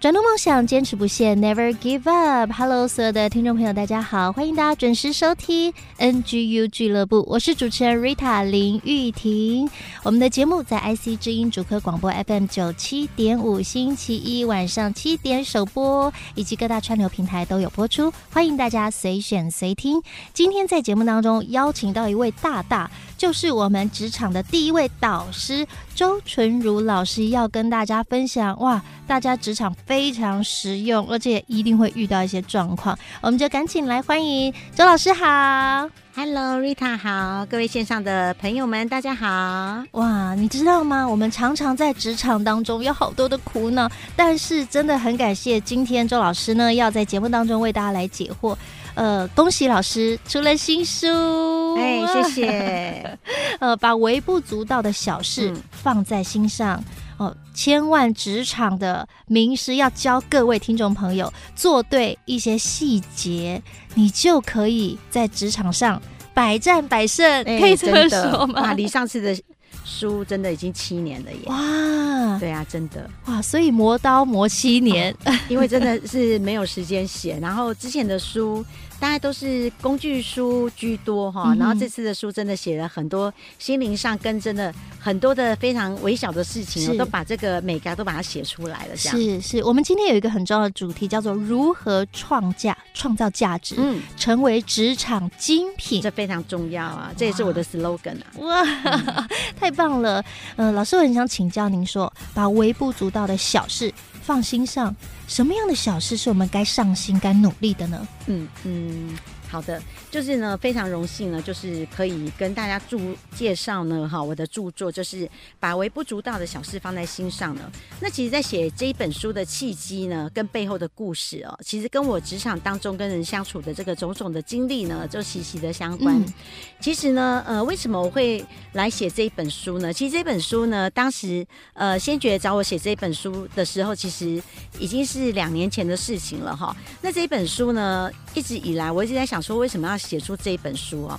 转动梦想，坚持不懈，Never give up。Hello，所有的听众朋友，大家好，欢迎大家准时收听 NGU 俱乐部，我是主持人 Rita 林玉婷。我们的节目在 IC 之音主科广播 FM 九七点五，星期一晚上七点首播，以及各大串流平台都有播出，欢迎大家随选随听。今天在节目当中邀请到一位大大，就是我们职场的第一位导师周纯如老师，要跟大家分享哇，大家职场。非常实用，而且一定会遇到一些状况，我们就赶紧来欢迎周老师好，Hello Rita 好，各位线上的朋友们大家好。哇，你知道吗？我们常常在职场当中有好多的苦恼，但是真的很感谢今天周老师呢，要在节目当中为大家来解惑。呃，恭喜老师出了新书，哎，谢谢。呃，把微不足道的小事放在心上。嗯哦，千万职场的名师要教各位听众朋友做对一些细节，你就可以在职场上百战百胜，欸、可以这么说吗？哇，离上次的书真的已经七年了耶！哇，对啊，真的哇，所以磨刀磨七年，哦，因为真的是没有时间写，然后之前的书。大家都是工具书居多哈，然后这次的书真的写了很多心灵上跟真的很多的非常微小的事情，我都把这个美感都把它写出来了。这样是是，我们今天有一个很重要的主题，叫做如何创价、创造价值，嗯，成为职场精品，这非常重要啊！这也是我的 slogan 啊！哇，嗯、太棒了！呃，老师，我很想请教您说，把微不足道的小事放心上。什么样的小事是我们该上心、该努力的呢？嗯嗯。好的，就是呢，非常荣幸呢，就是可以跟大家助介绍呢，哈，我的著作就是把微不足道的小事放在心上呢。那其实，在写这一本书的契机呢，跟背后的故事哦，其实跟我职场当中跟人相处的这个种种的经历呢，就息息的相关。嗯、其实呢，呃，为什么我会来写这一本书呢？其实这本书呢，当时呃，先觉找我写这一本书的时候，其实已经是两年前的事情了哈。那这一本书呢，一直以来我一直在想。说为什么要写出这一本书哦？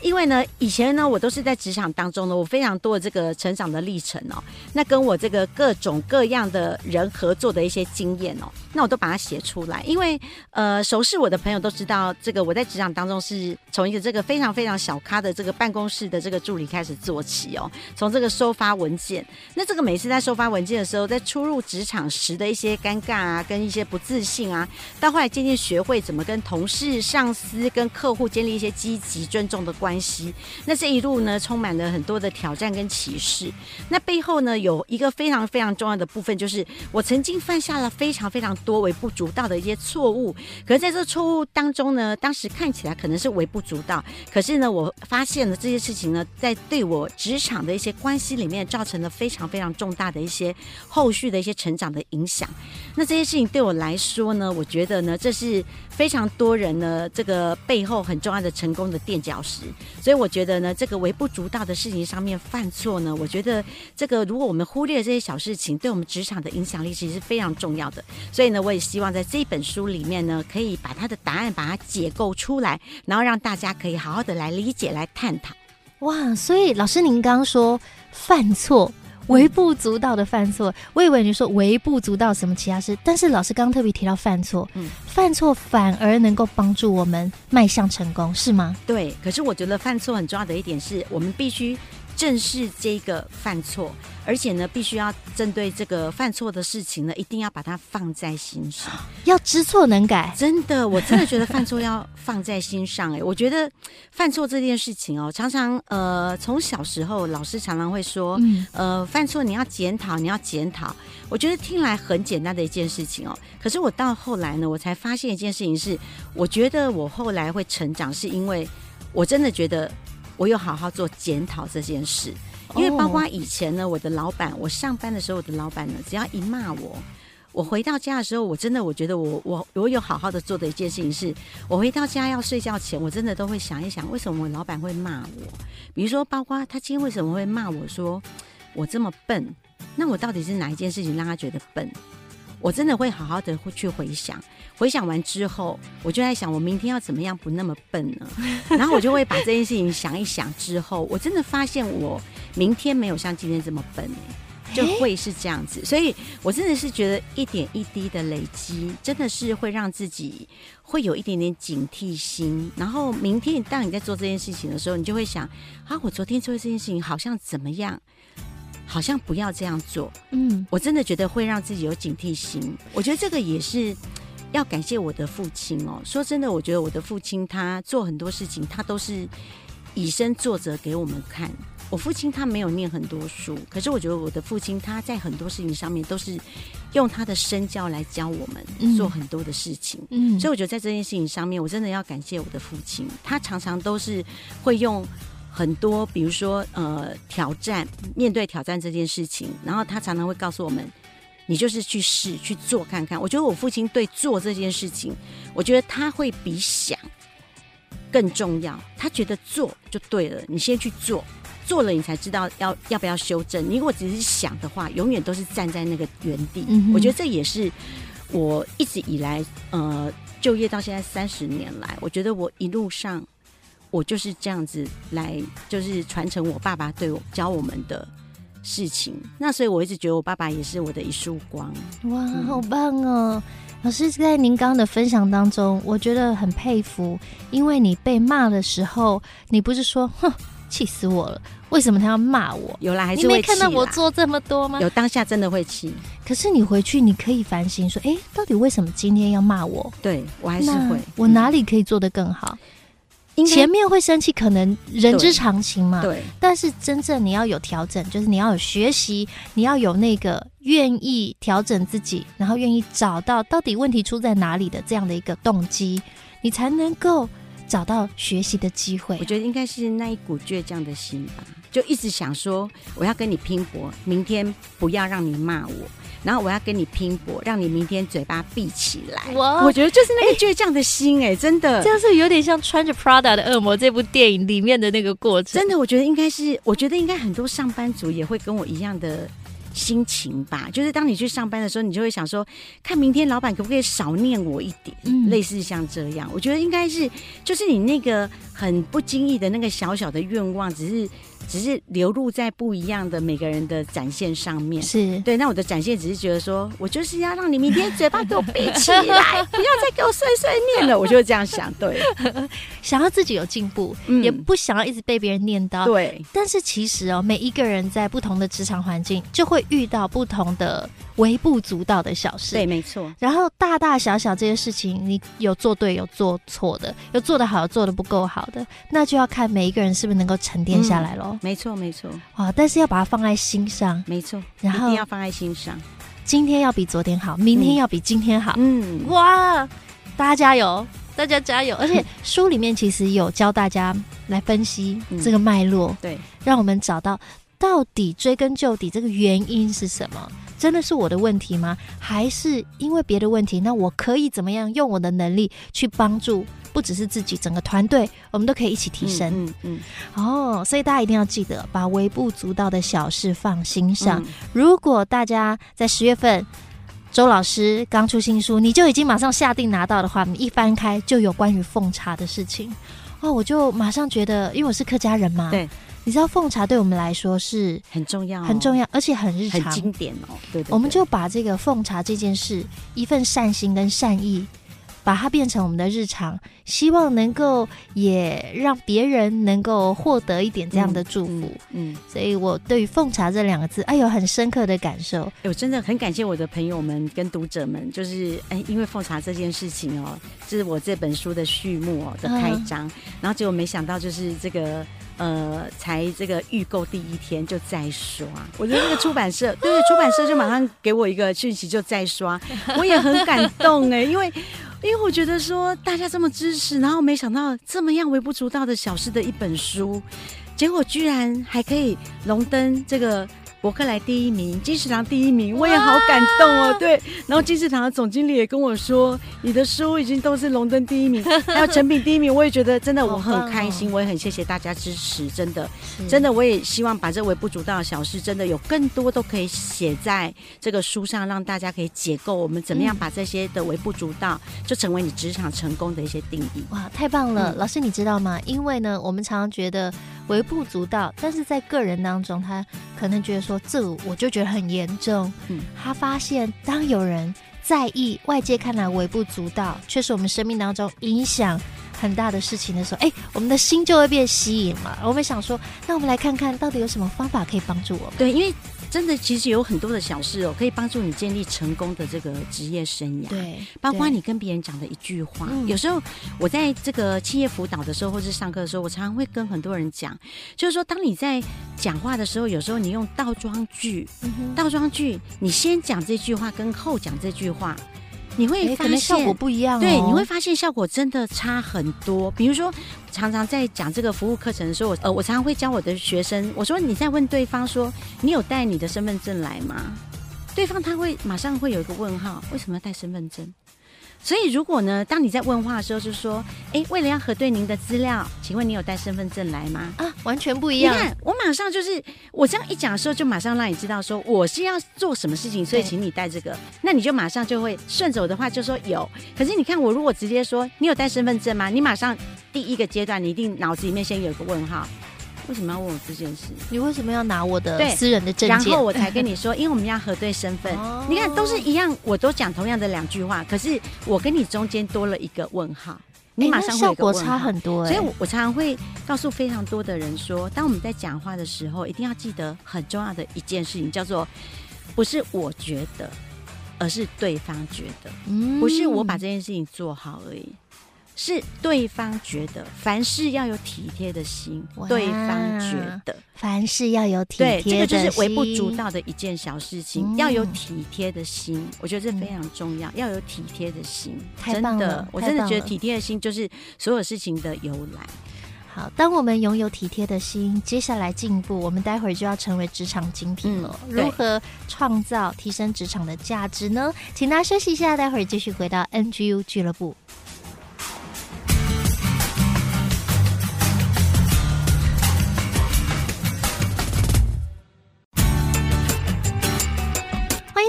因为呢，以前呢，我都是在职场当中呢，我非常多的这个成长的历程哦，那跟我这个各种各样的人合作的一些经验哦，那我都把它写出来。因为呃，熟识我的朋友都知道，这个我在职场当中是从一个这个非常非常小咖的这个办公室的这个助理开始做起哦，从这个收发文件，那这个每次在收发文件的时候，在初入职场时的一些尴尬啊，跟一些不自信啊，到后来渐渐学会怎么跟同事、上司、跟客户建立一些积极尊重的关系。那这一路呢，充满了很多的挑战跟歧视。那背后呢，有一个非常非常重要的部分，就是我曾经犯下了非常非常多微不足道的一些错误。可是在这错误当中呢，当时看起来可能是微不足道，可是呢，我发现了这些事情呢，在对我职场的一些关系里面，造成了非常非常重大的一些后续的一些成长的影响。那这些事情对我来说呢，我觉得呢，这是非常多人呢，这个背后很重要的成功的垫脚石。所以我觉得呢，这个微不足道的事情上面犯错呢，我觉得这个如果我们忽略这些小事情，对我们职场的影响力其实是非常重要的。所以呢，我也希望在这本书里面呢，可以把它的答案把它解构出来，然后让大家可以好好的来理解、来探讨。哇，所以老师您刚刚说犯错。微不足道的犯错，我以为你说微不足道什么其他事，但是老师刚刚特别提到犯错，嗯，犯错反而能够帮助我们迈向成功，是吗？对，可是我觉得犯错很重要的一点是我们必须。正视这个犯错，而且呢，必须要针对这个犯错的事情呢，一定要把它放在心上，要知错能改。真的，我真的觉得犯错要放在心上。哎，我觉得犯错这件事情哦，常常呃，从小时候老师常常会说，嗯、呃，犯错你要检讨，你要检讨。我觉得听来很简单的一件事情哦，可是我到后来呢，我才发现一件事情是，我觉得我后来会成长，是因为我真的觉得。我有好好做检讨这件事，因为包括以前呢，我的老板，我上班的时候，我的老板呢，只要一骂我，我回到家的时候，我真的我觉得我我我有好好的做的一件事情是，我回到家要睡觉前，我真的都会想一想，为什么我老板会骂我？比如说，包括他今天为什么会骂我说我这么笨？那我到底是哪一件事情让他觉得笨？我真的会好好的会去回想，回想完之后，我就在想，我明天要怎么样不那么笨呢？然后我就会把这件事情想一想之后，我真的发现我明天没有像今天这么笨哎，就会是这样子。所以我真的是觉得一点一滴的累积，真的是会让自己会有一点点警惕心。然后明天当你在做这件事情的时候，你就会想，啊，我昨天做的这件事情好像怎么样？好像不要这样做，嗯，我真的觉得会让自己有警惕心。我觉得这个也是要感谢我的父亲哦。说真的，我觉得我的父亲他做很多事情，他都是以身作则给我们看。我父亲他没有念很多书，可是我觉得我的父亲他在很多事情上面都是用他的身教来教我们做很多的事情。嗯，所以我觉得在这件事情上面，我真的要感谢我的父亲，他常常都是会用。很多，比如说，呃，挑战，面对挑战这件事情，然后他常常会告诉我们，你就是去试去做看看。我觉得我父亲对做这件事情，我觉得他会比想更重要。他觉得做就对了，你先去做，做了你才知道要要不要修正。你如果只是想的话，永远都是站在那个原地。嗯。我觉得这也是我一直以来，呃，就业到现在三十年来，我觉得我一路上。我就是这样子来，就是传承我爸爸对我教我们的事情。那所以我一直觉得我爸爸也是我的一束光。哇，嗯、好棒哦！老师在您刚刚的分享当中，我觉得很佩服，因为你被骂的时候，你不是说“哼，气死我了”，为什么他要骂我？有啦，还是没看到我做这么多吗？有，当下真的会气。可是你回去，你可以反省说：“哎、欸，到底为什么今天要骂我？”对，我还是会。我哪里可以做得更好？前面会生气，可能人之常情嘛。对。但是真正你要有调整，就是你要有学习，你要有那个愿意调整自己，然后愿意找到到底问题出在哪里的这样的一个动机，你才能够找到学习的机会。我觉得应该是那一股倔强的心吧，就一直想说我要跟你拼搏，明天不要让你骂我。然后我要跟你拼搏，让你明天嘴巴闭起来。哇，我觉得就是那个倔强的心，哎，真的，这样是有点像穿着 Prada 的恶魔这部电影里面的那个过程。真的，我觉得应该是，我觉得应该很多上班族也会跟我一样的心情吧。就是当你去上班的时候，你就会想说，看明天老板可不可以少念我一点，嗯、类似像这样。我觉得应该是，就是你那个很不经意的那个小小的愿望，只是。只是流露在不一样的每个人的展现上面，是对。那我的展现只是觉得说，我就是要让你明天嘴巴给我闭起来，不要再给我碎碎念了。我就这样想，对，想要自己有进步，嗯、也不想要一直被别人念叨。对。但是其实哦，每一个人在不同的职场环境，就会遇到不同的微不足道的小事。对，没错。然后大大小小这些事情，你有做对，有做错的，有做得好，做得不够好的，那就要看每一个人是不是能够沉淀下来喽。嗯没错，没错。哇！但是要把它放在心上，没错。然后一定要放在心上，今天要比昨天好，明天要比今天好。嗯，哇！大家加油，大家加油！而且 书里面其实有教大家来分析这个脉络，对，让我们找到到底追根究底这个原因是什么？真的是我的问题吗？还是因为别的问题？那我可以怎么样用我的能力去帮助？不只是自己，整个团队，我们都可以一起提升。嗯嗯。嗯哦，所以大家一定要记得把微不足道的小事放心上。嗯、如果大家在十月份，周老师刚出新书，你就已经马上下定拿到的话，你一翻开就有关于奉茶的事情。哦，我就马上觉得，因为我是客家人嘛，对，你知道奉茶对我们来说是很重要、哦，很重要，而且很日常、很经典哦。对，对，对，我们就把这个奉茶这件事，一份善心跟善意。把它变成我们的日常，希望能够也让别人能够获得一点这样的祝福。嗯，嗯嗯，所以我对于“奉茶”这两个字，哎，有很深刻的感受。哎，我真的很感谢我的朋友们跟读者们，就是哎，因为奉茶这件事情哦，这是我这本书的序幕哦的开张，嗯、然后结果没想到就是这个呃，才这个预购第一天就再刷，我觉得那个出版社，对对，出版社就马上给我一个讯息，就再刷，我也很感动哎，因为。因为我觉得说大家这么支持，然后没想到这么样微不足道的小事的一本书，结果居然还可以荣登这个。博客来第一名，金石堂第一名，我也好感动哦。对，然后金石堂的总经理也跟我说，你的书已经都是荣登第一名，还有成品第一名，我也觉得真的我很开心，哦、我也很谢谢大家支持，真的，真的，我也希望把这微不足道的小事，真的有更多都可以写在这个书上，让大家可以解构我们怎么样把这些的微不足道，就成为你职场成功的一些定义。哇，太棒了，嗯、老师你知道吗？因为呢，我们常常觉得。微不足道，但是在个人当中，他可能觉得说，这我就觉得很严重。嗯，他发现当有人在意外界看来微不足道，却是我们生命当中影响很大的事情的时候，哎，我们的心就会被吸引嘛。我们想说，那我们来看看到底有什么方法可以帮助我们？对，因为。真的，其实有很多的小事哦，可以帮助你建立成功的这个职业生涯。对，包括你跟别人讲的一句话。有时候我在这个企业辅导的时候，或是上课的时候，我常常会跟很多人讲，就是说，当你在讲话的时候，有时候你用倒装句，倒装句，你先讲这句话，跟后讲这句话。你会发现效果不一样，对，你会发现效果真的差很多。比如说，常常在讲这个服务课程的时候，呃，我常常会教我的学生，我说你在问对方说，你有带你的身份证来吗？对方他会马上会有一个问号，为什么要带身份证？所以，如果呢，当你在问话的时候，就说：“哎，为了要核对您的资料，请问你有带身份证来吗？”啊，完全不一样。你看，我马上就是我这样一讲的时候，就马上让你知道说我是要做什么事情，所以请你带这个。那你就马上就会顺着我的话就说有。可是你看，我如果直接说你有带身份证吗？你马上第一个阶段，你一定脑子里面先有个问号。为什么要问我这件事？你为什么要拿我的私人的证件？然后我才跟你说，因为我们要核对身份。你看，都是一样，我都讲同样的两句话，可是我跟你中间多了一个问号，你马上。效果差很多。所以我我常常会告诉非常多的人说，当我们在讲话的时候，一定要记得很重要的一件事情，叫做不是我觉得，而是对方觉得，不是我把这件事情做好而已。是对方觉得凡事要有体贴的心，对方觉得凡事要有体贴的心，对，这个就是微不足道的一件小事情，嗯、要有体贴的心，我觉得这非常重要，嗯、要有体贴的心，太棒了，真的，我真的觉得体贴的心就是所有事情的由来。好，当我们拥有体贴的心，接下来进步，我们待会儿就要成为职场精品了。嗯、如何创造提升职场的价值呢？请大家休息一下，待会儿继续回到 NGU 俱乐部。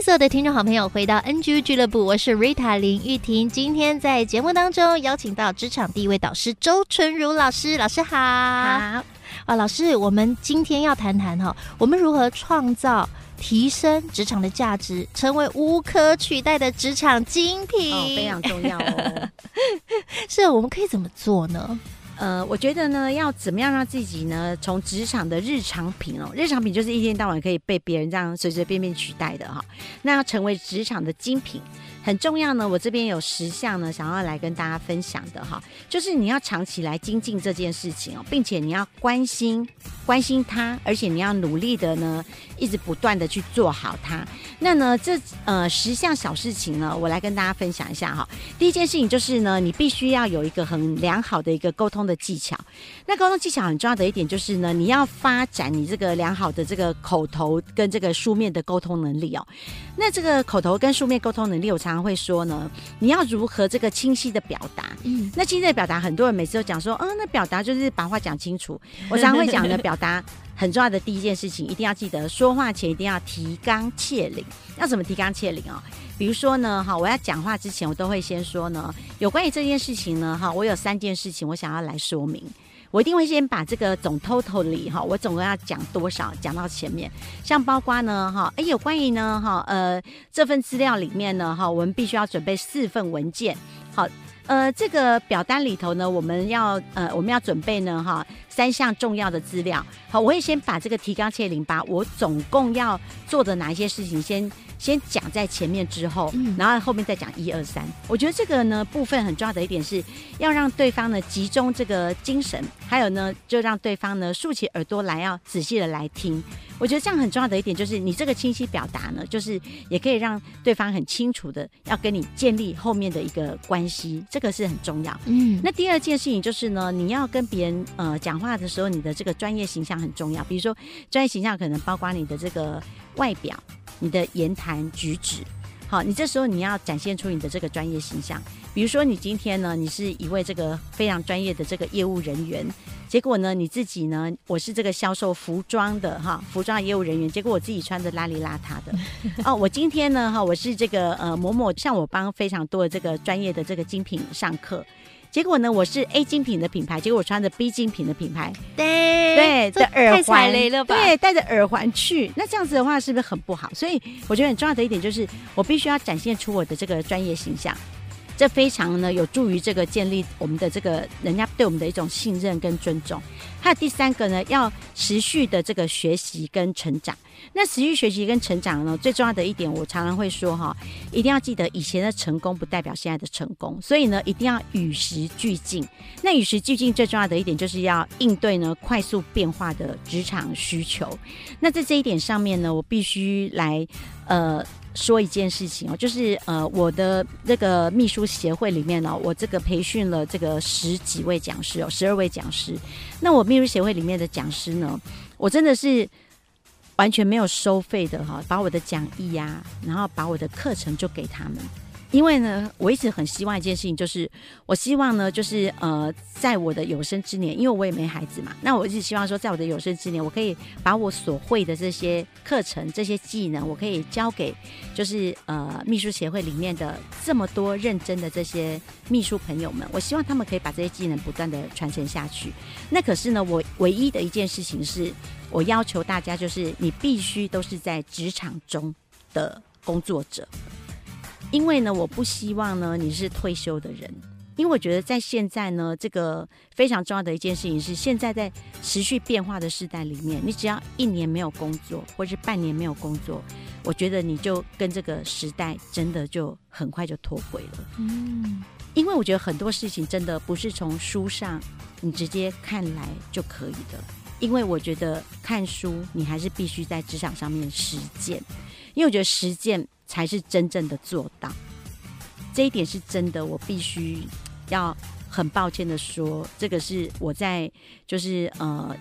所有的听众好朋友，回到 NGU 俱乐部，我是 Rita 林玉婷。今天在节目当中邀请到职场第一位导师周纯如老师，老师好。好啊，老师，我们今天要谈谈哈，我们如何创造、提升职场的价值，成为无可取代的职场精品，哦，非常重要哦。是，我们可以怎么做呢？呃，我觉得呢，要怎么样让自己呢，从职场的日常品哦，日常品就是一天到晚可以被别人这样随随便便取代的哈，那要成为职场的精品。很重要呢，我这边有十项呢，想要来跟大家分享的哈，就是你要长期来精进这件事情哦，并且你要关心关心他，而且你要努力的呢，一直不断的去做好它。那呢，这呃十项小事情呢，我来跟大家分享一下哈。第一件事情就是呢，你必须要有一个很良好的一个沟通的技巧。那沟通技巧很重要的一点就是呢，你要发展你这个良好的这个口头跟这个书面的沟通能力哦。那这个口头跟书面沟通能力，我常常会说呢，你要如何这个清晰的表达？嗯，那清晰的表达，很多人每次都讲说，嗯，那表达就是把话讲清楚。我常常会讲呢，表达很重要的第一件事情，一定要记得说话前一定要提纲挈领。要怎么提纲挈领哦？比如说呢，哈，我要讲话之前，我都会先说呢，有关于这件事情呢，哈，我有三件事情我想要来说明。我一定会先把这个总 totally 哈，我总共要讲多少讲到前面，像包括呢哈，哎有关于呢哈呃这份资料里面呢哈，我们必须要准备四份文件，好呃这个表单里头呢，我们要呃我们要准备呢哈三项重要的资料，好，我会先把这个提纲挈领，把我总共要做的哪一些事情先。先讲在前面之后，然后后面再讲一二三。我觉得这个呢部分很重要的一点是要让对方呢集中这个精神，还有呢就让对方呢竖起耳朵来，要仔细的来听。我觉得这样很重要的一点就是你这个清晰表达呢，就是也可以让对方很清楚的要跟你建立后面的一个关系，这个是很重要。嗯，那第二件事情就是呢，你要跟别人呃讲话话的时候，你的这个专业形象很重要。比如说，专业形象可能包括你的这个外表、你的言谈举止。好，你这时候你要展现出你的这个专业形象。比如说，你今天呢，你是一位这个非常专业的这个业务人员，结果呢，你自己呢，我是这个销售服装的哈，服装的业务人员，结果我自己穿着邋里邋遢的。哦，我今天呢，哈，我是这个呃某某，像我帮非常多的这个专业的这个精品上课。结果呢，我是 A 精品的品牌，结果我穿着 B 精品的品牌，对对的耳环，太踩雷了吧？对，戴着耳环去，那这样子的话是不是很不好？所以我觉得很重要的一点就是，我必须要展现出我的这个专业形象。这非常呢有助于这个建立我们的这个人家对我们的一种信任跟尊重。还有第三个呢，要持续的这个学习跟成长。那持续学习跟成长呢，最重要的一点，我常常会说哈，一定要记得以前的成功不代表现在的成功，所以呢，一定要与时俱进。那与时俱进最重要的一点，就是要应对呢快速变化的职场需求。那在这一点上面呢，我必须来呃。说一件事情哦，就是呃，我的那个秘书协会里面呢，我这个培训了这个十几位讲师哦，十二位讲师。那我秘书协会里面的讲师呢，我真的是完全没有收费的哈，把我的讲义呀，然后把我的课程就给他们。因为呢，我一直很希望一件事情，就是我希望呢，就是呃，在我的有生之年，因为我也没孩子嘛，那我一直希望说，在我的有生之年，我可以把我所会的这些课程、这些技能，我可以交给就是呃秘书协会里面的这么多认真的这些秘书朋友们。我希望他们可以把这些技能不断的传承下去。那可是呢，我唯一的一件事情是，我要求大家就是你必须都是在职场中的工作者。因为呢，我不希望呢你是退休的人，因为我觉得在现在呢，这个非常重要的一件事情是，现在在持续变化的时代里面，你只要一年没有工作，或是半年没有工作，我觉得你就跟这个时代真的就很快就脱轨了。嗯，因为我觉得很多事情真的不是从书上你直接看来就可以的，因为我觉得看书你还是必须在职场上面实践，因为我觉得实践。才是真正的做到，这一点是真的。我必须要很抱歉的说，这个是我在就是呃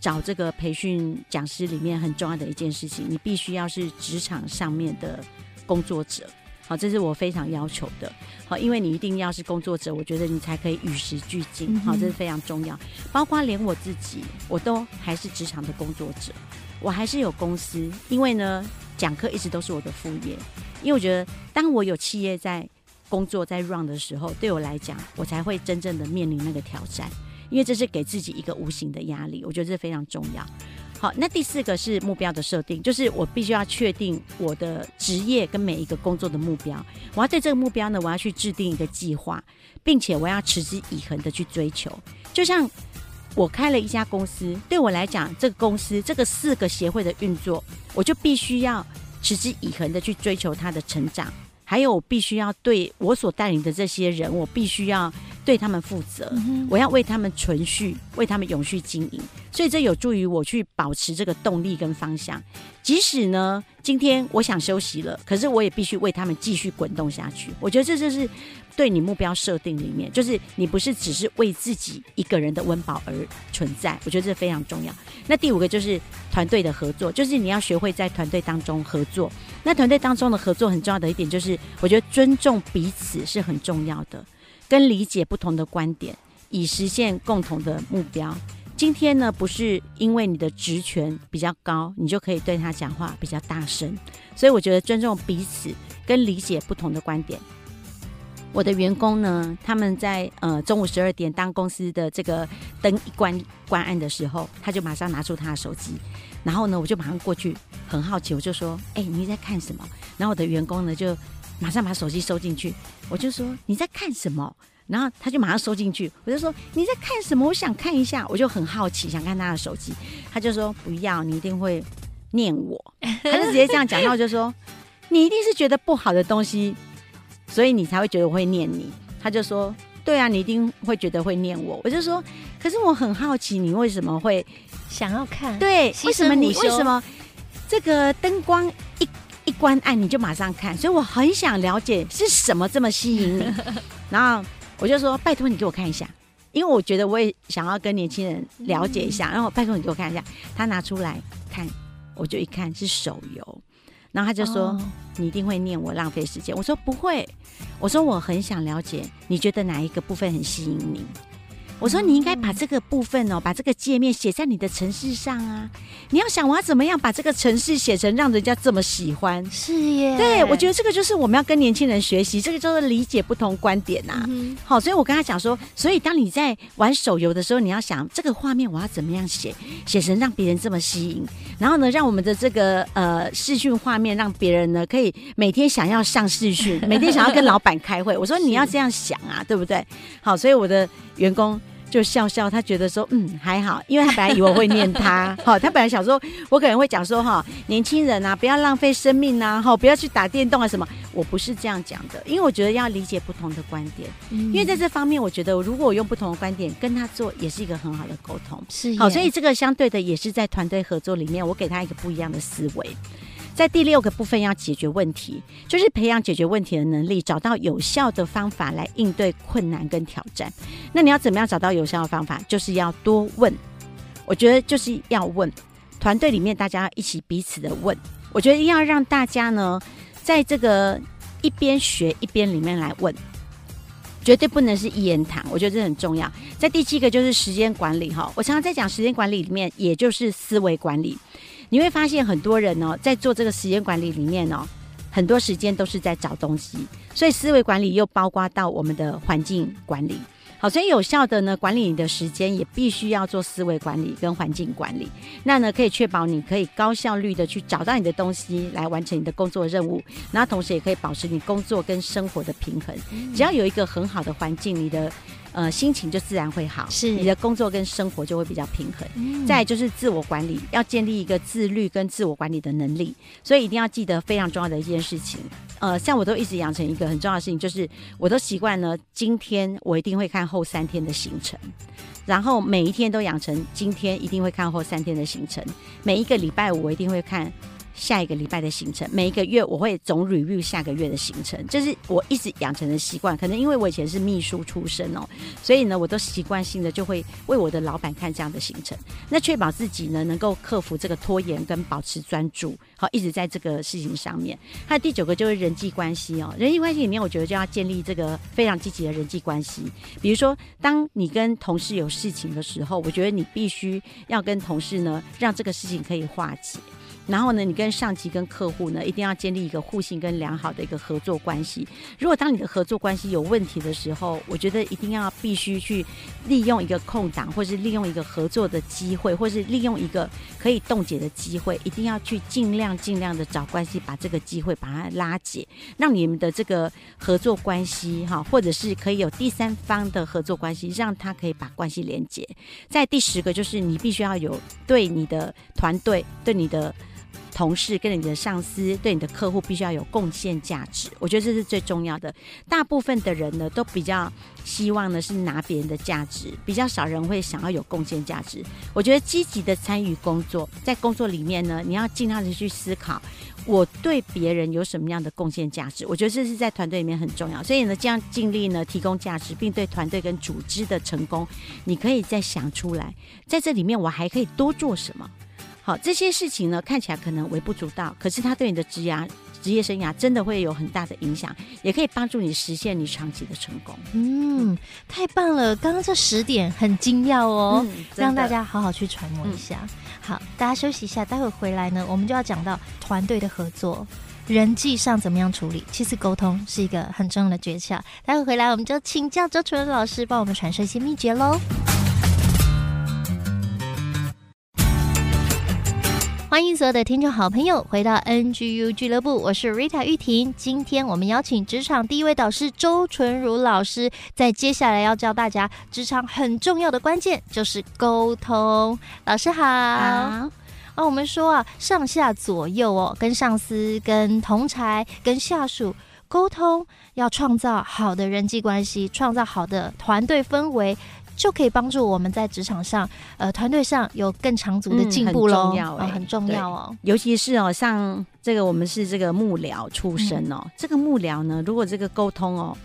找这个培训讲师里面很重要的一件事情。你必须要是职场上面的工作者，好，这是我非常要求的。好，因为你一定要是工作者，我觉得你才可以与时俱进。好，这是非常重要。包括连我自己，我都还是职场的工作者，我还是有公司，因为呢。讲课一直都是我的副业，因为我觉得，当我有企业在工作在 run 的时候，对我来讲，我才会真正的面临那个挑战，因为这是给自己一个无形的压力，我觉得这非常重要。好，那第四个是目标的设定，就是我必须要确定我的职业跟每一个工作的目标，我要对这个目标呢，我要去制定一个计划，并且我要持之以恒的去追求，就像。我开了一家公司，对我来讲，这个公司这个四个协会的运作，我就必须要持之以恒的去追求它的成长，还有我必须要对我所带领的这些人，我必须要对他们负责，我要为他们存续，为他们永续经营，所以这有助于我去保持这个动力跟方向。即使呢，今天我想休息了，可是我也必须为他们继续滚动下去。我觉得这就是。对你目标设定里面，就是你不是只是为自己一个人的温饱而存在，我觉得这非常重要。那第五个就是团队的合作，就是你要学会在团队当中合作。那团队当中的合作很重要的一点就是，我觉得尊重彼此是很重要的，跟理解不同的观点，以实现共同的目标。今天呢，不是因为你的职权比较高，你就可以对他讲话比较大声。所以我觉得尊重彼此，跟理解不同的观点。我的员工呢，他们在呃中午十二点，当公司的这个灯一关关暗的时候，他就马上拿出他的手机，然后呢，我就马上过去，很好奇，我就说：“哎、你在看什么？”然后我的员工呢，就马上把手机收进去，我就说：“你在看什么？”然后他就马上收进去，我就说：“你在看什么？我想看一下。”我就很好奇，想看他的手机，他就说：“不要，你一定会念我。”他就直接这样讲，然后我就说：“你一定是觉得不好的东西。”所以你才会觉得我会念你，他就说：“对啊，你一定会觉得会念我。”我就说：“可是我很好奇，你为什么会想要看？对，为什么你为什么这个灯光一一关暗你就马上看？所以我很想了解是什么这么吸引你。”然后我就说：“拜托你给我看一下。”因为我觉得我也想要跟年轻人了解一下，嗯、然后拜托你给我看一下，他拿出来看，我就一看是手游，然后他就说、哦、你一定会念我浪费时间，我说不会，我说我很想了解，你觉得哪一个部分很吸引你？我说你应该把这个部分哦，把这个界面写在你的城市上啊！你要想我要怎么样把这个城市写成让人家这么喜欢？是耶。对，我觉得这个就是我们要跟年轻人学习，这个就是理解不同观点呐、啊。嗯、好，所以我跟他讲说，所以当你在玩手游的时候，你要想这个画面我要怎么样写，写成让别人这么吸引，然后呢，让我们的这个呃视讯画面让别人呢可以每天想要上视讯，每天想要跟老板开会。我说你要 这样想啊，对不对？好，所以我的员工。就笑笑，他觉得说，嗯，还好，因为他本来以为我会念他，好，他本来想说，我可能会讲说，哈，年轻人啊，不要浪费生命啊，哈，不要去打电动啊什么，我不是这样讲的，因为我觉得要理解不同的观点，嗯、因为在这方面，我觉得如果我用不同的观点跟他做，也是一个很好的沟通，是，好，所以这个相对的也是在团队合作里面，我给他一个不一样的思维。在第六个部分要解决问题，就是培养解决问题的能力，找到有效的方法来应对困难跟挑战。那你要怎么样找到有效的方法？就是要多问。我觉得就是要问，团队里面大家一起彼此的问。我觉得一定要让大家呢，在这个一边学一边里面来问，绝对不能是一言堂。我觉得这很重要。在第七个就是时间管理哈，我常常在讲时间管理里面，也就是思维管理。你会发现很多人哦，在做这个时间管理里面哦，很多时间都是在找东西，所以思维管理又包括到我们的环境管理。好，所以有效的呢管理你的时间，也必须要做思维管理跟环境管理。那呢，可以确保你可以高效率的去找到你的东西，来完成你的工作任务。然后同时也可以保持你工作跟生活的平衡。只要有一个很好的环境，你的。呃，心情就自然会好，是你的工作跟生活就会比较平衡。嗯、再就是自我管理，要建立一个自律跟自我管理的能力，所以一定要记得非常重要的一件事情。呃，像我都一直养成一个很重要的事情，就是我都习惯呢，今天我一定会看后三天的行程，然后每一天都养成今天一定会看后三天的行程，每一个礼拜五我一定会看。下一个礼拜的行程，每一个月我会总 review 下个月的行程，这是我一直养成的习惯。可能因为我以前是秘书出身哦，所以呢，我都习惯性的就会为我的老板看这样的行程，那确保自己呢能够克服这个拖延跟保持专注，好，一直在这个事情上面。还有第九个就是人际关系哦，人际关系里面，我觉得就要建立这个非常积极的人际关系。比如说，当你跟同事有事情的时候，我觉得你必须要跟同事呢让这个事情可以化解。然后呢，你跟上级、跟客户呢，一定要建立一个互信跟良好的一个合作关系。如果当你的合作关系有问题的时候，我觉得一定要必须去利用一个空档，或是利用一个合作的机会，或是利用一个可以冻结的机会，一定要去尽量尽量的找关系，把这个机会把它拉解，让你们的这个合作关系哈，或者是可以有第三方的合作关系，让他可以把关系连接。在第十个就是你必须要有对你的团队、对你的。同事跟你的上司对你的客户必须要有贡献价值，我觉得这是最重要的。大部分的人呢，都比较希望呢是拿别人的价值，比较少人会想要有贡献价值。我觉得积极的参与工作，在工作里面呢，你要尽量的去思考，我对别人有什么样的贡献价值。我觉得这是在团队里面很重要。所以呢，这样尽力呢提供价值，并对团队跟组织的成功，你可以再想出来，在这里面我还可以多做什么。好，这些事情呢，看起来可能微不足道，可是它对你的职涯、职业生涯真的会有很大的影响，也可以帮助你实现你长期的成功。嗯，太棒了！刚刚这十点很精要哦，嗯、让大家好好去揣摩一下。嗯、好，大家休息一下，待会回来呢，我们就要讲到团队的合作，人际上怎么样处理。其实沟通是一个很重要的诀窍。待会回来，我们就请教周纯老师帮我们传授一些秘诀喽。欢迎所有的听众好朋友回到 NGU 俱乐部，我是 Rita 玉婷。今天我们邀请职场第一位导师周纯如老师，在接下来要教大家职场很重要的关键就是沟通。老师好。好。哦，我们说啊，上下左右哦，跟上司、跟同才、跟下属沟通，要创造好的人际关系，创造好的团队氛围。就可以帮助我们在职场上，呃，团队上有更长足的进步喽。嗯，很重要，欸，哦，很重要哦。尤其是哦，像这个我们是这个幕僚出身哦，嗯，这个幕僚呢，如果这个沟通哦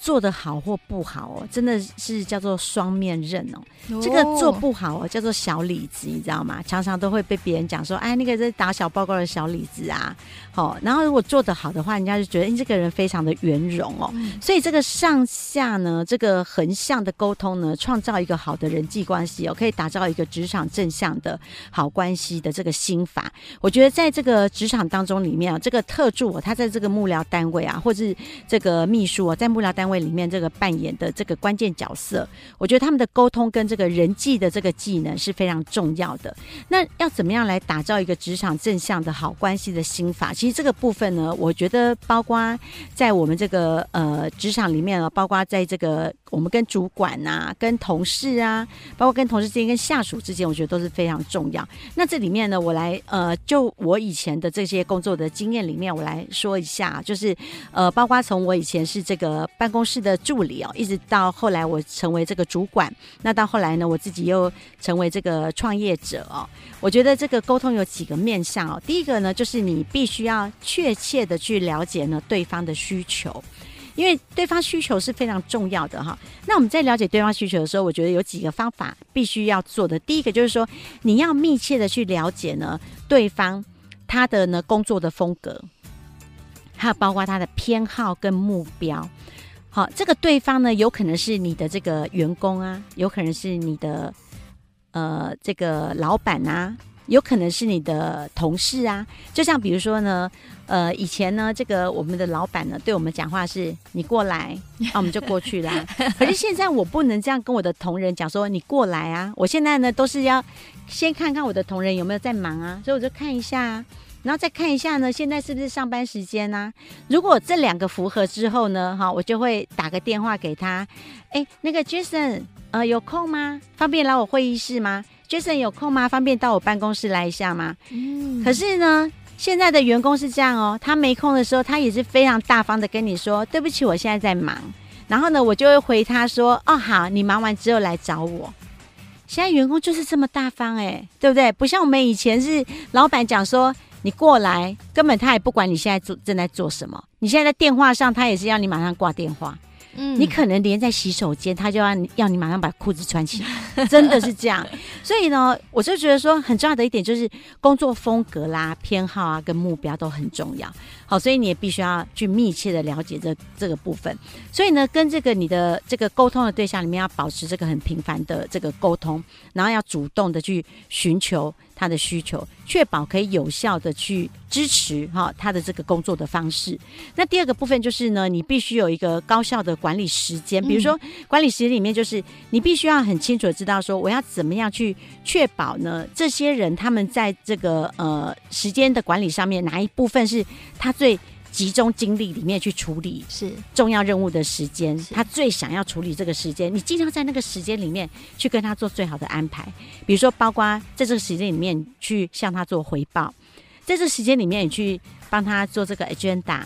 做的好或不好哦，真的是叫做双面刃哦。这个做不好哦，叫做小李子，你知道吗？常常都会被别人讲说，哎，那个在打小报告的小李子啊。好，然后如果做的好的话，人家就觉得，哎，这个人非常的圆融哦。所以这个上下呢，这个横向的沟通呢，创造一个好的人际关系哦，可以打造一个职场正向的好关系的这个心法。我觉得在这个职场当中里面啊，这个特助哦，他在这个幕僚单位啊，或是这个秘书哦，在幕僚单位里面这个扮演的这个关键角色，我觉得他们的沟通跟这个人际的这个技能是非常重要的。那要怎么样来打造一个职场正向的好关系的心法？其实这个部分呢，我觉得包括在我们这个呃职场里面啊，包括在这个我们跟主管啊、跟同事啊，包括跟同事之间、跟下属之间，我觉得都是非常重要。那这里面呢，我来呃，就我以前的这些工作的经验里面，我来说一下，就是呃，包括从我以前是这个办公室的助理哦，一直到后来我成为这个主管，那到后来呢，我自己又成为这个创业者哦。我觉得这个沟通有几个面向哦。第一个呢，就是你必须要确切的去了解呢对方的需求，因为对方需求是非常重要的哈。那我们在了解对方需求的时候，我觉得有几个方法必须要做的。第一个就是说，你要密切的去了解呢对方他的呢工作的风格，还有包括他的偏好跟目标。好，这个对方呢有可能是你的这个员工啊，有可能是你的。呃，这个老板啊，有可能是你的同事啊。就像比如说呢，呃，以前呢，这个我们的老板呢，对我们讲话是“你过来”，那我们就过去啦。可是现在我不能这样跟我的同仁讲说“你过来啊”，我现在呢都是要先看看我的同仁有没有在忙啊，所以我就看一下啊，然后再看一下呢，现在是不是上班时间啊？如果这两个符合之后呢，哈，我就会打个电话给他，哎，那个 Jason。呃，有空吗？方便来我会议室吗？Jason 有空吗？方便到我办公室来一下吗？嗯。可是呢，现在的员工是这样哦，他没空的时候，他也是非常大方的跟你说：“对不起，我现在在忙。”然后呢，我就会回他说：“哦，好，你忙完之后来找我。”现在员工就是这么大方哎，对不对？不像我们以前是老板讲说你过来，根本他也不管你现在做正在做什么，你现在在电话上，他也是要你马上挂电话。嗯，你可能连在洗手间，他就要要你马上把裤子穿起来，真的是这样。所以呢，我就觉得说很重要的一点就是工作风格啦、偏好啊跟目标都很重要。好，所以你也必须要去密切的了解这这个部分。所以呢，跟这个你的这个沟通的对象里面要保持这个很频繁的这个沟通，然后要主动的去寻求。他的需求，确保可以有效的去支持哈他的这个工作的方式。那第二个部分就是呢，你必须有一个高效的管理时间。比如说，管理时间里面就是你必须要很清楚的知道说，我要怎么样去确保呢？这些人他们在这个呃时间的管理上面，哪一部分是他最。集中精力里面去处理是重要任务的时间，他最想要处理这个时间，你尽量在那个时间里面去跟他做最好的安排。比如说，包括在这个时间里面去向他做回报，在这个时间里面你去帮他做这个 agenda，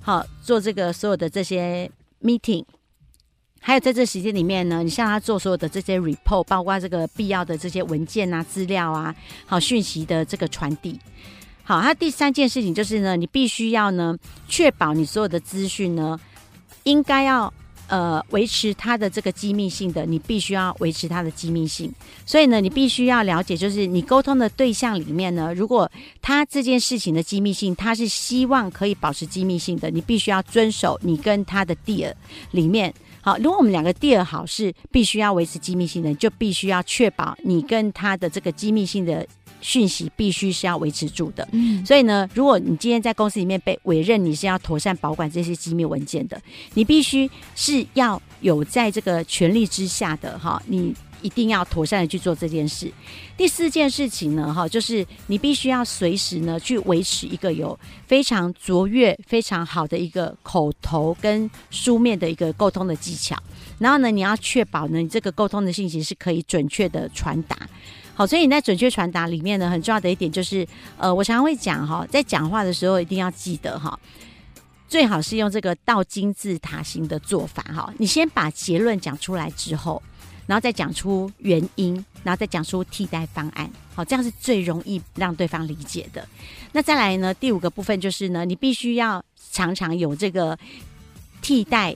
好，做这个所有的这些 meeting，还有在这个时间里面呢，你向他做所有的这些 report，包括这个必要的这些文件啊、资料啊、好讯息的这个传递。好，它第三件事情就是呢，你必须要呢，确保你所有的资讯呢，应该要呃维持它的这个机密性的，你必须要维持它的机密性。所以呢，你必须要了解，就是你沟通的对象里面呢，如果他这件事情的机密性，他是希望可以保持机密性的，你必须要遵守你跟他的 deal 里面。好，如果我们两个 deal 好是必须要维持机密性的，就必须要确保你跟他的这个机密性的。讯息必须是要维持住的，嗯，所以呢，如果你今天在公司里面被委任，你是要妥善保管这些机密文件的，你必须是要有在这个权力之下的哈，你一定要妥善的去做这件事。第四件事情呢，哈，就是你必须要随时呢去维持一个有非常卓越、非常好的一个口头跟书面的一个沟通的技巧，然后呢，你要确保呢，你这个沟通的信息是可以准确的传达。好，所以你在准确传达里面呢，很重要的一点就是，呃，我常常会讲哈，在讲话的时候一定要记得哈，最好是用这个倒金字塔型的做法哈。你先把结论讲出来之后，然后再讲出原因，然后再讲出替代方案，好，这样是最容易让对方理解的。那再来呢，第五个部分就是呢，你必须要常常有这个替代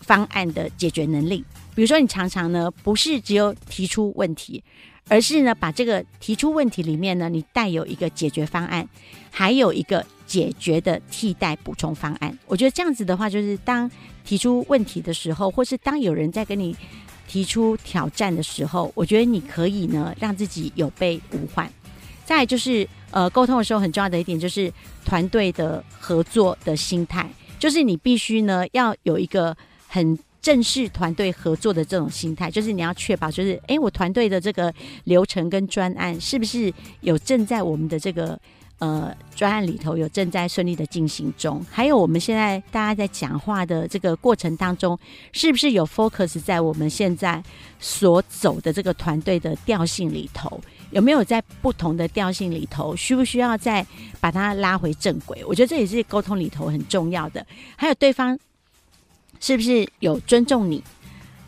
方案的解决能力。比如说，你常常呢不是只有提出问题，而是呢把这个提出问题里面呢，你带有一个解决方案，还有一个解决的替代补充方案。我觉得这样子的话，就是当提出问题的时候，或是当有人在跟你提出挑战的时候，我觉得你可以呢让自己有备无患。再就是呃沟通的时候很重要的一点就是团队的合作的心态，就是你必须呢要有一个很。正式团队合作的这种心态，就是你要确保，就是诶，我团队的这个流程跟专案是不是有正在我们的这个呃专案里头有正在顺利的进行中？还有我们现在大家在讲话的这个过程当中，是不是有 focus 在我们现在所走的这个团队的调性里头？有没有在不同的调性里头，需不需要再把它拉回正轨？我觉得这也是沟通里头很重要的。还有对方。是不是有尊重你？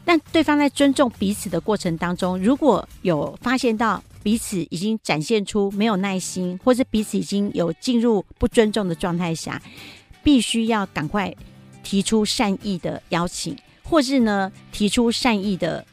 但对方在尊重彼此的过程当中，如果有发现到彼此已经展现出没有耐心，或是彼此已经有进入不尊重的状态下，必须要赶快提出善意的邀请，或是呢提出善意的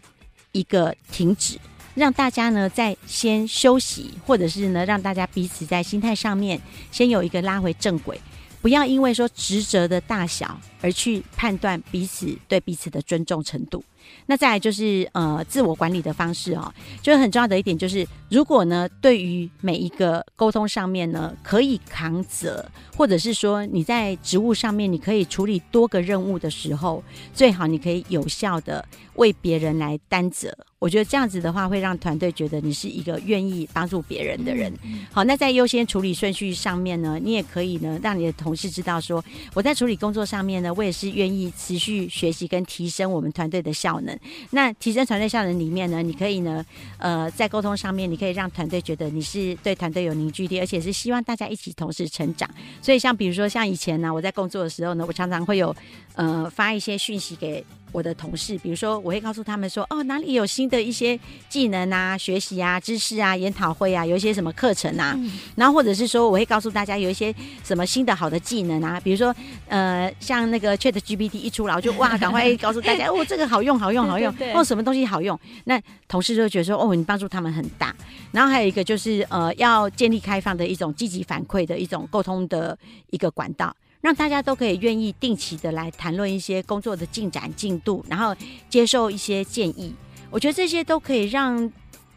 一个停止，让大家呢在先休息，或者是呢让大家彼此在心态上面先有一个拉回正轨。不要因为说职责的大小而去判断彼此对彼此的尊重程度。那再来就是呃自我管理的方式哦，就是很重要的一点就是，如果呢对于每一个沟通上面呢可以扛责，或者是说你在职务上面你可以处理多个任务的时候，最好你可以有效的为别人来担责。我觉得这样子的话会让团队觉得你是一个愿意帮助别人的人。好，那在优先处理顺序上面呢，你也可以呢让你的同事知道说，我在处理工作上面呢，我也是愿意持续学习跟提升我们团队的效可能。那提升团队效能里面呢，你可以呢，呃，在沟通上面，你可以让团队觉得你是对团队有凝聚力，而且是希望大家一起同时成长。所以像比如说像以前呢，我在工作的时候呢，我常常会有呃发一些讯息给。我的同事，比如说，我会告诉他们说，哦，哪里有新的一些技能啊、学习啊、知识啊、研讨会啊，有一些什么课程啊，嗯、然后或者是说，我会告诉大家有一些什么新的好的技能啊，比如说，呃，像那个 Chat GPT 一出来，我就哇，赶快告诉大家，哦，这个好用，好用，好用，对对对，哦，什么东西好用，那同事就会觉得说，哦，你帮助他们很大。然后还有一个就是，呃，要建立开放的一种积极反馈的一种沟通的一个管道。让大家都可以愿意定期的来谈论一些工作的进展进度，然后接受一些建议。我觉得这些都可以让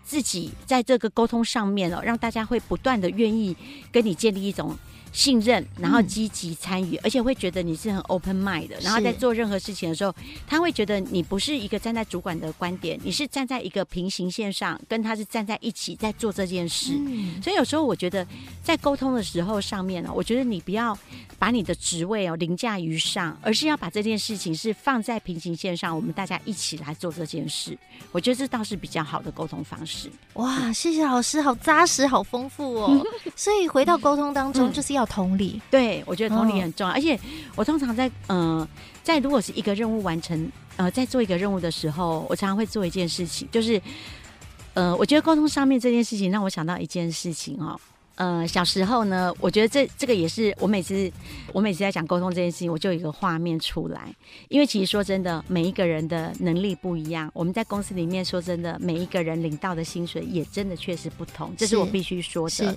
自己在这个沟通上面哦，让大家会不断的愿意跟你建立一种。信任，然后积极参与，嗯、而且会觉得你是很 open mind 的。然后在做任何事情的时候，他会觉得你不是一个站在主管的观点，你是站在一个平行线上，跟他是站在一起在做这件事。嗯、所以有时候我觉得在沟通的时候上面呢，我觉得你不要把你的职位哦凌驾于上，而是要把这件事情是放在平行线上，我们大家一起来做这件事。我觉得这倒是比较好的沟通方式。哇，谢谢老师，好扎实，好丰富哦。所以回到沟通当中，就是要。要同理，对，我觉得同理很重要。哦、而且我通常在嗯、呃，在如果是一个任务完成，呃，在做一个任务的时候，我常常会做一件事情，就是呃，我觉得沟通上面这件事情让我想到一件事情哦。呃，小时候呢，我觉得这这个也是我每次我每次在讲沟通这件事情，我就有一个画面出来。因为其实说真的，每一个人的能力不一样，我们在公司里面说真的，每一个人领到的薪水也真的确实不同，这是我必须说的。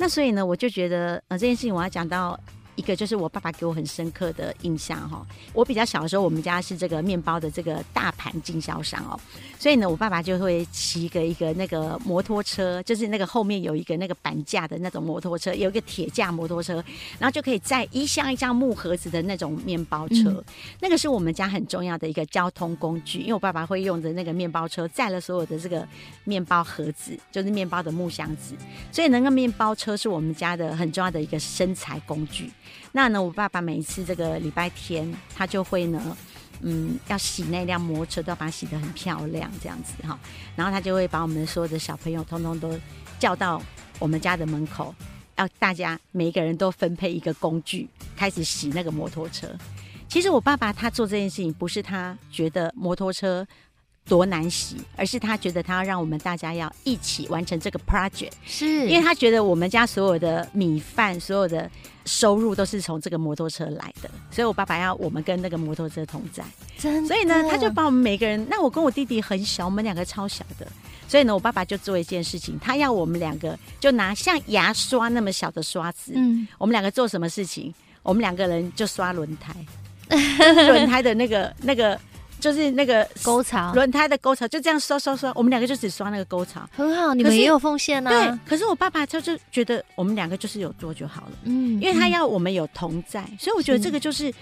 那所以呢，我就觉得，呃，这件事情我要讲到。一个就是我爸爸给我很深刻的印象哈，我比较小的时候，我们家是这个面包的这个大盘经销商哦，所以呢，我爸爸就会骑个一个那个摩托车，就是那个后面有一个那个板架的那种摩托车，有一个铁架摩托车，然后就可以载一箱一箱木盒子的那种面包车，嗯、那个是我们家很重要的一个交通工具，因为我爸爸会用的那个面包车载了所有的这个面包盒子，就是面包的木箱子，所以那个面包车是我们家的很重要的一个生财工具。那呢，我爸爸每一次这个礼拜天，他就会呢，嗯，要洗那辆摩托车，都要把它洗得很漂亮，这样子哈。然后他就会把我们所有的小朋友通通都叫到我们家的门口，要大家每一个人都分配一个工具，开始洗那个摩托车。其实我爸爸他做这件事情，不是他觉得摩托车多难洗，而是他觉得他要让我们大家要一起完成这个 project，是因为他觉得我们家所有的米饭、所有的收入都是从这个摩托车来的，所以我爸爸要我们跟那个摩托车同在，真的。所以呢，他就把我们每个人，那我跟我弟弟很小，我们两个超小的，所以呢，我爸爸就做一件事情，他要我们两个就拿像牙刷那么小的刷子，嗯，我们两个做什么事情？我们两个人就刷轮胎，轮胎的那个那个。就是那个沟槽，轮胎的沟槽，就这样刷刷刷，我们两个就只刷那个沟槽，很好，你们也有奉献啊。对，可是我爸爸他就觉得我们两个就是有做就好了，嗯，因为他要我们有同在，嗯、所以我觉得这个就是。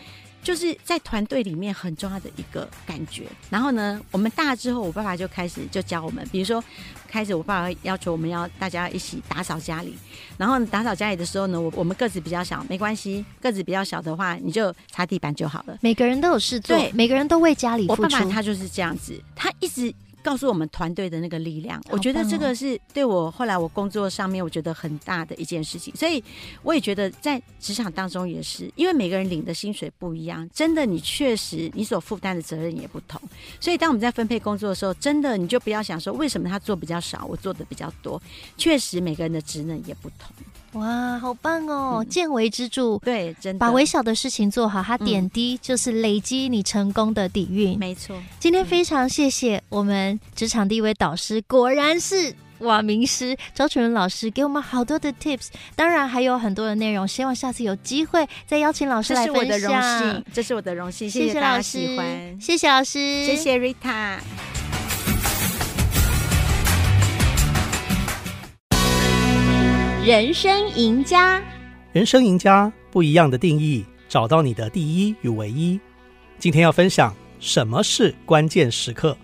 就是在团队里面很重要的一个感觉。然后呢，我们大之后，我爸爸就开始就教我们，比如说，开始我爸爸要求我们要大家一起打扫家里。然后打扫家里的时候呢，我我们个子比较小，没关系，个子比较小的话，你就擦地板就好了。每个人都有事做，对，每个人都为家里付出。我爸爸他就是这样子，他一直。告诉我们团队的那个力量，我觉得这个是对我后来我工作上面我觉得很大的一件事情，所以我也觉得在职场当中也是，因为每个人领的薪水不一样，真的你确实你所负担的责任也不同，所以当我们在分配工作的时候，真的你就不要想说为什么他做比较少，我做的比较多，确实每个人的职能也不同。哇，好棒哦！见微知著，对，真的把微小的事情做好，它点滴就是累积你成功的底蕴。没错，今天非常谢谢我们职场第一位导师，果然是哇名师周楚伦老师，给我们好多的 tips，当然还有很多的内容，希望下次有机会再邀请老师来分享。这是我的荣幸，这是我的荣幸，谢谢老师，谢谢老师，谢谢 Rita。人生赢家，人生赢家不一样的定义，找到你的第一与唯一。今天要分享什么是关键时刻。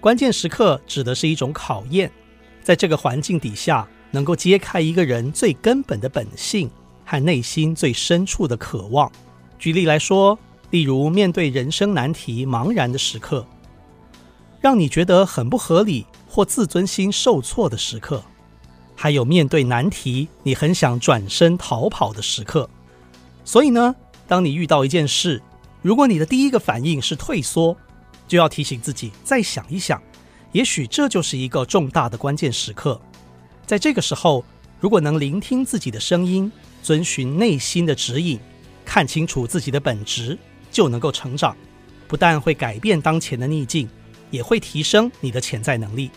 关键时刻指的是一种考验，在这个环境底下，能够揭开一个人最根本的本性和内心最深处的渴望。举例来说，例如面对人生难题茫然的时刻，让你觉得很不合理或自尊心受挫的时刻。还有面对难题，你很想转身逃跑的时刻。所以呢，当你遇到一件事，如果你的第一个反应是退缩，就要提醒自己再想一想，也许这就是一个重大的关键时刻。在这个时候，如果能聆听自己的声音，遵循内心的指引，看清楚自己的本质，就能够成长。不但会改变当前的逆境，也会提升你的潜在能力。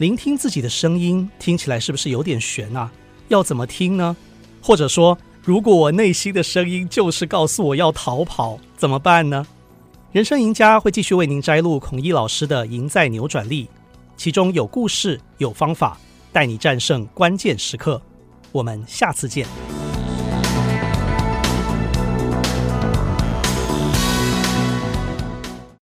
聆听自己的声音，听起来是不是有点悬啊？要怎么听呢？或者说，如果我内心的声音就是告诉我要逃跑，怎么办呢？人生赢家会继续为您摘录孔毅老师的《赢在扭转力》，其中有故事、有方法，带你战胜关键时刻。我们下次见。